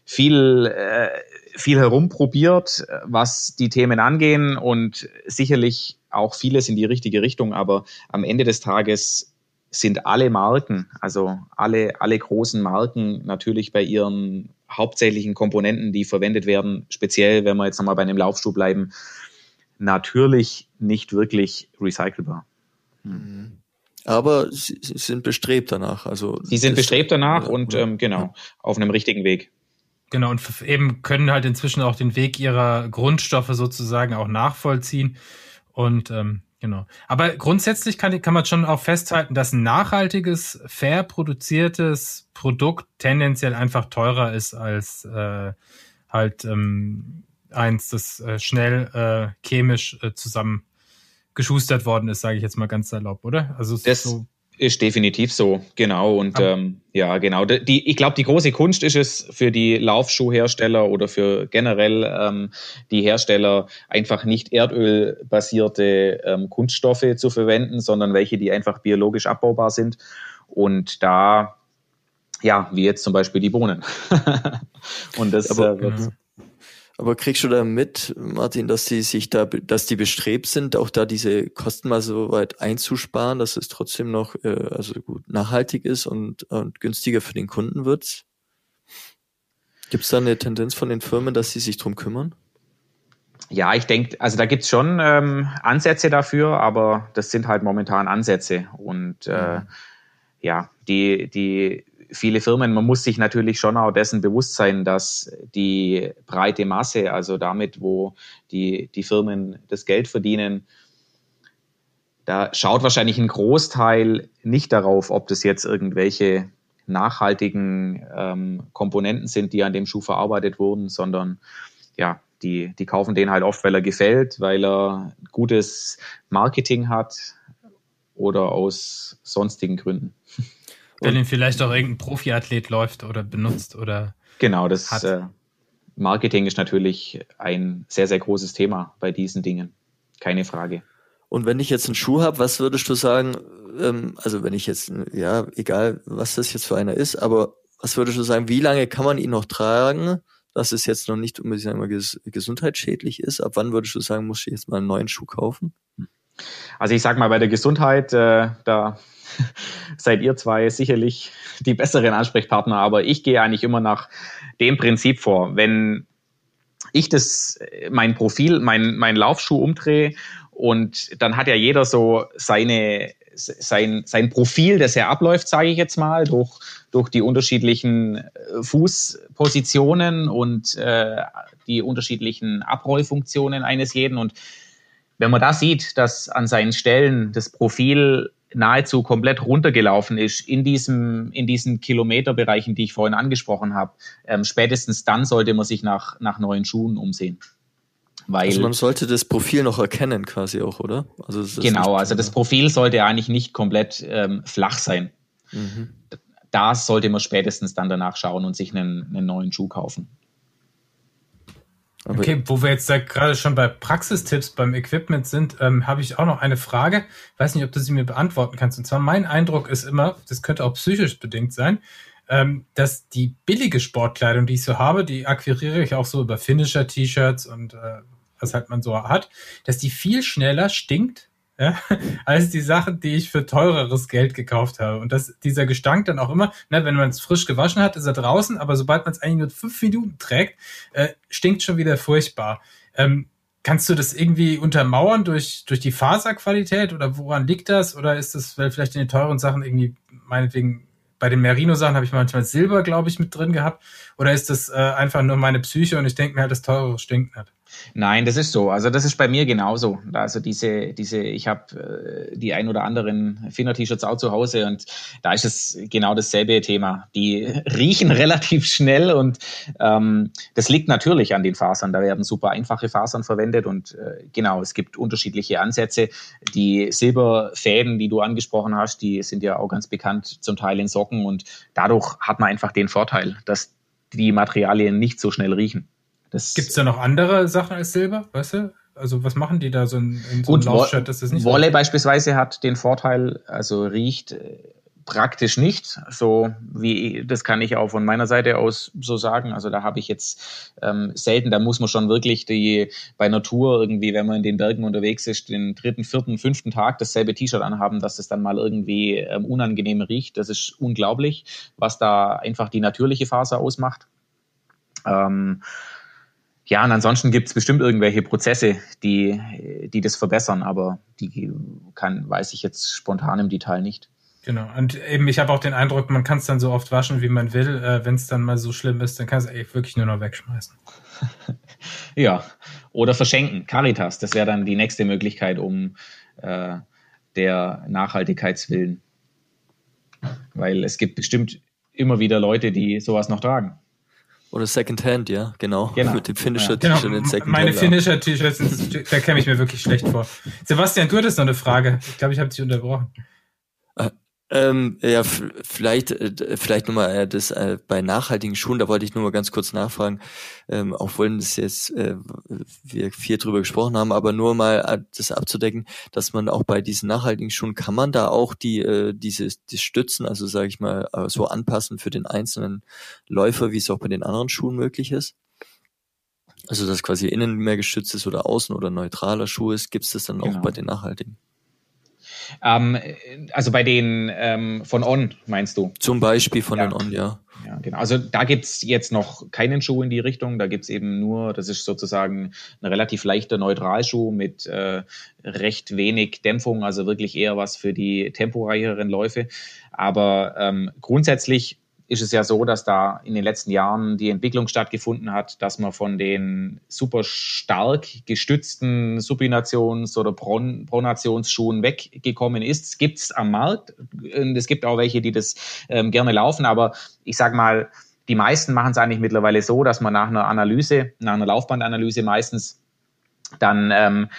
viel, äh, viel herumprobiert, was die Themen angehen und sicherlich auch vieles in die richtige Richtung, aber am Ende des Tages sind alle Marken, also alle, alle großen Marken natürlich bei ihren hauptsächlichen Komponenten, die verwendet werden, speziell wenn wir jetzt nochmal bei einem Laufschuh bleiben, natürlich nicht wirklich recycelbar. Mhm. Aber sie, sie sind bestrebt danach. Also sie sind bestrebt danach ja, und ähm, genau ja. auf einem richtigen Weg. Genau, und eben können halt inzwischen auch den Weg ihrer Grundstoffe sozusagen auch nachvollziehen. Und ähm, genau. Aber grundsätzlich kann, kann man schon auch festhalten, dass ein nachhaltiges, fair produziertes Produkt tendenziell einfach teurer ist als äh, halt ähm, eins, das äh, schnell äh, chemisch äh, zusammengeschustert worden ist, sage ich jetzt mal ganz salopp, oder? Also das, so ist definitiv so, genau. Und ähm, ja, genau. Die, ich glaube, die große Kunst ist es für die Laufschuhhersteller oder für generell ähm, die Hersteller einfach nicht erdölbasierte ähm, Kunststoffe zu verwenden, sondern welche, die einfach biologisch abbaubar sind. Und da, ja, wie jetzt zum Beispiel die Bohnen. Und das Aber, äh, wird. Ja. Aber kriegst du da mit, Martin, dass die sich da, dass die bestrebt sind, auch da diese Kosten mal so weit einzusparen, dass es trotzdem noch äh, also gut nachhaltig ist und, und günstiger für den Kunden wird? Gibt es da eine Tendenz von den Firmen, dass sie sich drum kümmern? Ja, ich denke, also da gibt's schon ähm, Ansätze dafür, aber das sind halt momentan Ansätze. Und äh, mhm. ja, die, die viele Firmen, man muss sich natürlich schon auch dessen bewusst sein, dass die breite Masse, also damit, wo die, die Firmen das Geld verdienen, da schaut wahrscheinlich ein Großteil nicht darauf, ob das jetzt irgendwelche nachhaltigen ähm, Komponenten sind, die an dem Schuh verarbeitet wurden, sondern ja, die, die kaufen den halt oft, weil er gefällt, weil er gutes Marketing hat oder aus sonstigen Gründen. Weil ihn vielleicht auch irgendein Profiathlet läuft oder benutzt oder. Genau, das hat. Äh, Marketing ist natürlich ein sehr, sehr großes Thema bei diesen Dingen. Keine Frage. Und wenn ich jetzt einen Schuh habe, was würdest du sagen, ähm, also wenn ich jetzt, ja, egal was das jetzt für einer ist, aber was würdest du sagen, wie lange kann man ihn noch tragen, dass es jetzt noch nicht unbedingt sagen wir, ges gesundheitsschädlich ist? Ab wann würdest du sagen, muss ich jetzt mal einen neuen Schuh kaufen? Also ich sag mal, bei der Gesundheit, äh, da seid ihr zwei sicherlich die besseren Ansprechpartner, aber ich gehe eigentlich immer nach dem Prinzip vor. Wenn ich das, mein Profil, mein, mein Laufschuh umdrehe und dann hat ja jeder so seine, sein, sein Profil, das er abläuft, sage ich jetzt mal, durch, durch die unterschiedlichen äh, Fußpositionen und äh, die unterschiedlichen Abrollfunktionen eines jeden. Und wenn man da sieht, dass an seinen Stellen das Profil nahezu komplett runtergelaufen ist in diesem in diesen Kilometerbereichen, die ich vorhin angesprochen habe, ähm, spätestens dann sollte man sich nach nach neuen Schuhen umsehen. Weil, also man sollte das Profil noch erkennen quasi auch, oder? Also genau, also das Profil sollte eigentlich nicht komplett ähm, flach sein. Mhm. Da sollte man spätestens dann danach schauen und sich einen, einen neuen Schuh kaufen. Aber okay, wo wir jetzt gerade schon bei Praxistipps beim Equipment sind, ähm, habe ich auch noch eine Frage. weiß nicht, ob du sie mir beantworten kannst. Und zwar mein Eindruck ist immer, das könnte auch psychisch bedingt sein, ähm, dass die billige Sportkleidung, die ich so habe, die akquiriere ich auch so über Finisher-T-Shirts und äh, was halt man so hat, dass die viel schneller stinkt ja, als die Sachen, die ich für teureres Geld gekauft habe. Und dass dieser Gestank dann auch immer, ne, wenn man es frisch gewaschen hat, ist er draußen, aber sobald man es eigentlich nur fünf Minuten trägt, äh, stinkt schon wieder furchtbar. Ähm, kannst du das irgendwie untermauern durch, durch die Faserqualität oder woran liegt das? Oder ist das, weil vielleicht in den teuren Sachen irgendwie, meinetwegen, bei den Merino-Sachen habe ich manchmal Silber, glaube ich, mit drin gehabt? Oder ist das äh, einfach nur meine Psyche und ich denke mir halt, das teure stinkt nicht? Nein, das ist so. Also das ist bei mir genauso. Also diese, diese, ich habe äh, die ein oder anderen Finner-T-Shirts auch zu Hause und da ist es genau dasselbe Thema. Die riechen relativ schnell und ähm, das liegt natürlich an den Fasern. Da werden super einfache Fasern verwendet und äh, genau, es gibt unterschiedliche Ansätze. Die Silberfäden, die du angesprochen hast, die sind ja auch ganz bekannt zum Teil in Socken und dadurch hat man einfach den Vorteil, dass die Materialien nicht so schnell riechen. Gibt es da noch andere Sachen als Silber, weißt du? Also was machen die da so in, in so einem Laufshirt? Das ist nicht Wolle so beispielsweise hat den Vorteil, also riecht äh, praktisch nicht, so wie das kann ich auch von meiner Seite aus so sagen. Also da habe ich jetzt ähm, selten, da muss man schon wirklich die bei Natur irgendwie, wenn man in den Bergen unterwegs ist, den dritten, vierten, fünften Tag dasselbe T-Shirt anhaben, dass es dann mal irgendwie ähm, unangenehm riecht. Das ist unglaublich, was da einfach die natürliche Faser ausmacht. Ähm, ja, und ansonsten gibt es bestimmt irgendwelche Prozesse, die, die das verbessern, aber die kann, weiß ich jetzt spontan im Detail nicht. Genau. Und eben, ich habe auch den Eindruck, man kann es dann so oft waschen, wie man will. Äh, Wenn es dann mal so schlimm ist, dann kann es wirklich nur noch wegschmeißen. ja. Oder verschenken. Caritas, das wäre dann die nächste Möglichkeit, um äh, der Nachhaltigkeitswillen. Weil es gibt bestimmt immer wieder Leute, die sowas noch tragen. Oder Secondhand, ja, genau. genau. Mit dem Finisher-T-Shirt genau. in Secondhand. Meine Finisher-T-Shirts, da käme ich mir wirklich schlecht vor. Sebastian, du hattest noch eine Frage. Ich glaube, ich habe dich unterbrochen. Ähm, ja, vielleicht, äh, vielleicht nochmal äh, das äh, bei nachhaltigen Schuhen, da wollte ich nur mal ganz kurz nachfragen, ähm, auch wenn das jetzt äh, wir viel drüber gesprochen haben, aber nur mal äh, das abzudecken, dass man auch bei diesen nachhaltigen Schuhen kann man da auch die äh, diese die Stützen, also sage ich mal, äh, so anpassen für den einzelnen Läufer, wie es auch bei den anderen Schuhen möglich ist. Also dass quasi innen mehr geschützt ist oder außen oder neutraler Schuh ist, gibt es das dann genau. auch bei den nachhaltigen. Ähm, also bei den ähm, von On, meinst du? Zum Beispiel von ja. den On, ja. Ja, genau. Also da gibt's jetzt noch keinen Schuh in die Richtung. Da gibt's eben nur, das ist sozusagen ein relativ leichter Neutralschuh mit äh, recht wenig Dämpfung, also wirklich eher was für die temporeicheren Läufe. Aber ähm, grundsätzlich ist es ja so, dass da in den letzten Jahren die Entwicklung stattgefunden hat, dass man von den super stark gestützten Supinations- oder Pronationsschuhen weggekommen ist. Es gibt es am Markt und es gibt auch welche, die das ähm, gerne laufen, aber ich sag mal, die meisten machen es eigentlich mittlerweile so, dass man nach einer Analyse, nach einer Laufbandanalyse meistens dann ähm,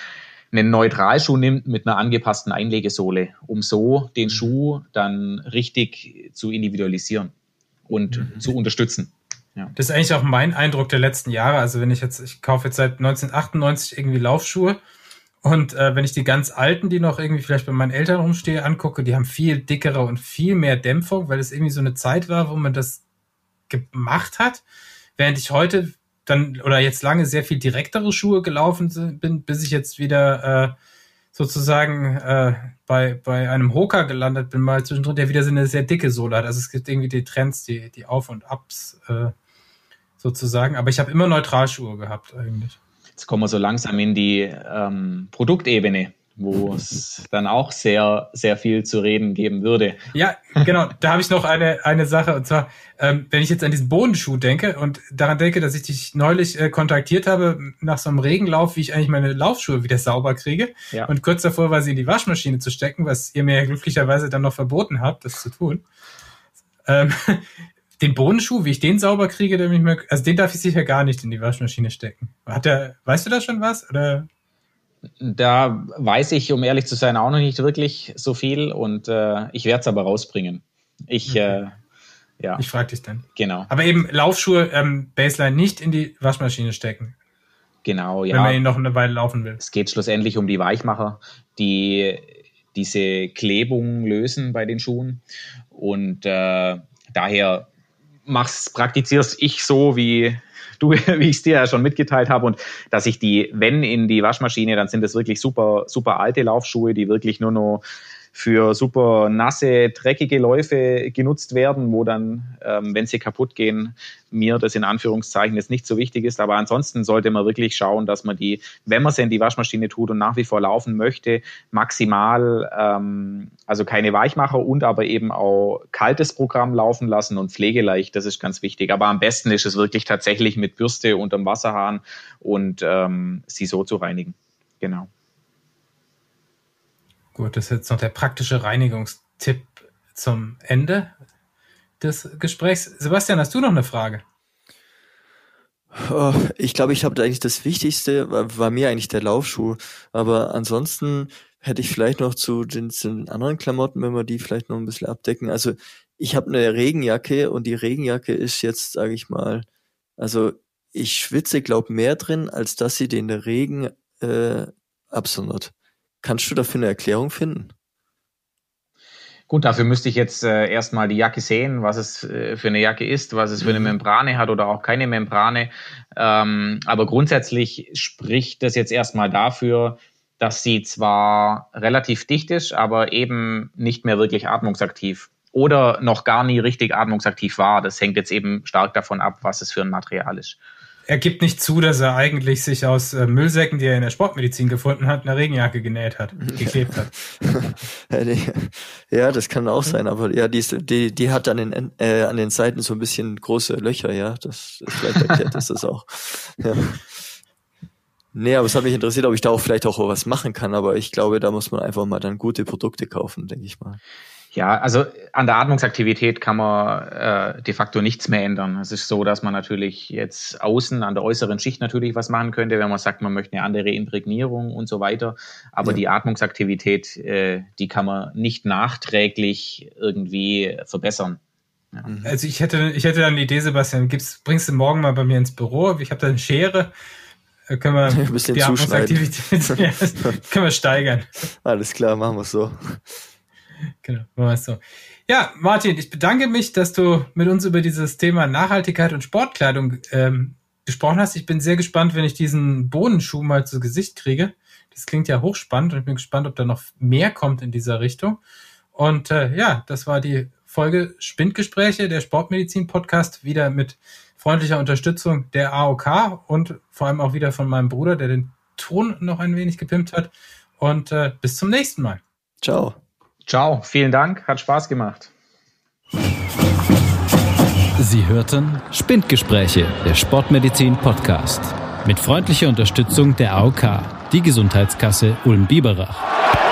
einen Neutralschuh nimmt mit einer angepassten Einlegesohle, um so den Schuh dann richtig zu individualisieren und mhm. zu unterstützen. Ja. Das ist eigentlich auch mein Eindruck der letzten Jahre. Also wenn ich jetzt, ich kaufe jetzt seit 1998 irgendwie Laufschuhe und äh, wenn ich die ganz alten, die noch irgendwie vielleicht bei meinen Eltern rumstehe, angucke, die haben viel dickere und viel mehr Dämpfung, weil es irgendwie so eine Zeit war, wo man das gemacht hat. Während ich heute dann oder jetzt lange sehr viel direktere Schuhe gelaufen bin, bis ich jetzt wieder äh, sozusagen äh, bei, bei einem Hoka gelandet bin, mal zwischendrin, der wieder so eine sehr dicke Sohle hat. Also es gibt irgendwie die Trends, die, die Auf- und Ups äh, sozusagen. Aber ich habe immer Neutralschuhe gehabt eigentlich. Jetzt kommen wir so langsam in die ähm, Produktebene wo es dann auch sehr, sehr viel zu reden geben würde. Ja, genau. Da habe ich noch eine, eine Sache. Und zwar, ähm, wenn ich jetzt an diesen Bodenschuh denke und daran denke, dass ich dich neulich äh, kontaktiert habe nach so einem Regenlauf, wie ich eigentlich meine Laufschuhe wieder sauber kriege. Ja. Und kurz davor war sie in die Waschmaschine zu stecken, was ihr mir ja glücklicherweise dann noch verboten habt, das zu tun. Ähm, den Bodenschuh, wie ich den sauber kriege, der mich mehr, also den darf ich sicher gar nicht in die Waschmaschine stecken. Hat der, weißt du da schon was? Oder da weiß ich, um ehrlich zu sein, auch noch nicht wirklich so viel und äh, ich werde es aber rausbringen. Ich, okay. äh, ja. Ich frage dich dann. Genau. Aber eben Laufschuhe, ähm, Baseline nicht in die Waschmaschine stecken. Genau, ja. Wenn man ihn noch eine Weile laufen will. Es geht schlussendlich um die Weichmacher, die diese Klebung lösen bei den Schuhen. Und äh, daher mach's, praktizier's ich so, wie du, wie ich es dir ja schon mitgeteilt habe, und dass ich die, wenn in die Waschmaschine, dann sind das wirklich super, super alte Laufschuhe, die wirklich nur noch für super nasse, dreckige Läufe genutzt werden, wo dann, ähm, wenn sie kaputt gehen, mir das in Anführungszeichen jetzt nicht so wichtig ist. Aber ansonsten sollte man wirklich schauen, dass man die, wenn man sie in die Waschmaschine tut und nach wie vor laufen möchte, maximal, ähm, also keine Weichmacher und aber eben auch kaltes Programm laufen lassen und pflegeleicht. Das ist ganz wichtig. Aber am besten ist es wirklich tatsächlich mit Bürste unterm Wasserhahn und ähm, sie so zu reinigen. Genau. Gut, das ist jetzt noch der praktische Reinigungstipp zum Ende des Gesprächs. Sebastian, hast du noch eine Frage? Oh, ich glaube, ich habe eigentlich das Wichtigste, war, war, mir eigentlich der Laufschuh. Aber ansonsten hätte ich vielleicht noch zu den, zu den anderen Klamotten, wenn wir die vielleicht noch ein bisschen abdecken. Also ich habe eine Regenjacke und die Regenjacke ist jetzt, sage ich mal, also ich schwitze, glaube mehr drin, als dass sie den Regen äh, absondert. Kannst du dafür eine Erklärung finden? Gut, dafür müsste ich jetzt äh, erstmal die Jacke sehen, was es äh, für eine Jacke ist, was es für eine mhm. Membrane hat oder auch keine Membrane. Ähm, aber grundsätzlich spricht das jetzt erstmal dafür, dass sie zwar relativ dicht ist, aber eben nicht mehr wirklich atmungsaktiv oder noch gar nie richtig atmungsaktiv war. Das hängt jetzt eben stark davon ab, was es für ein Material ist er gibt nicht zu, dass er eigentlich sich aus äh, Müllsäcken, die er in der Sportmedizin gefunden hat, eine Regenjacke genäht hat, geklebt hat. ja, das kann auch sein, aber ja, die, ist, die, die hat an den, äh, an den Seiten so ein bisschen große Löcher, ja. Das ist vielleicht erklärt ist das auch. Ja. Nee, aber es hat mich interessiert, ob ich da auch vielleicht auch was machen kann, aber ich glaube, da muss man einfach mal dann gute Produkte kaufen, denke ich mal. Ja, also an der Atmungsaktivität kann man äh, de facto nichts mehr ändern. Es ist so, dass man natürlich jetzt außen an der äußeren Schicht natürlich was machen könnte, wenn man sagt, man möchte eine andere Imprägnierung und so weiter. Aber ja. die Atmungsaktivität, äh, die kann man nicht nachträglich irgendwie verbessern. Ja. Mhm. Also ich hätte, ich hätte dann die Idee, Sebastian, gibst, bringst du morgen mal bei mir ins Büro. Ich habe da eine Schere. Da können wir die Atmungsaktivität können wir steigern. Alles klar, machen wir so. Genau, war so. Ja, Martin, ich bedanke mich, dass du mit uns über dieses Thema Nachhaltigkeit und Sportkleidung ähm, gesprochen hast. Ich bin sehr gespannt, wenn ich diesen Bohnenschuh mal zu Gesicht kriege. Das klingt ja hochspannend und ich bin gespannt, ob da noch mehr kommt in dieser Richtung. Und äh, ja, das war die Folge Spindgespräche, der Sportmedizin-Podcast, wieder mit freundlicher Unterstützung der AOK und vor allem auch wieder von meinem Bruder, der den Ton noch ein wenig gepimpt hat. Und äh, bis zum nächsten Mal. Ciao. Ciao, vielen Dank, hat Spaß gemacht. Sie hörten Spindgespräche, der Sportmedizin Podcast. Mit freundlicher Unterstützung der AOK, die Gesundheitskasse Ulm-Biberach.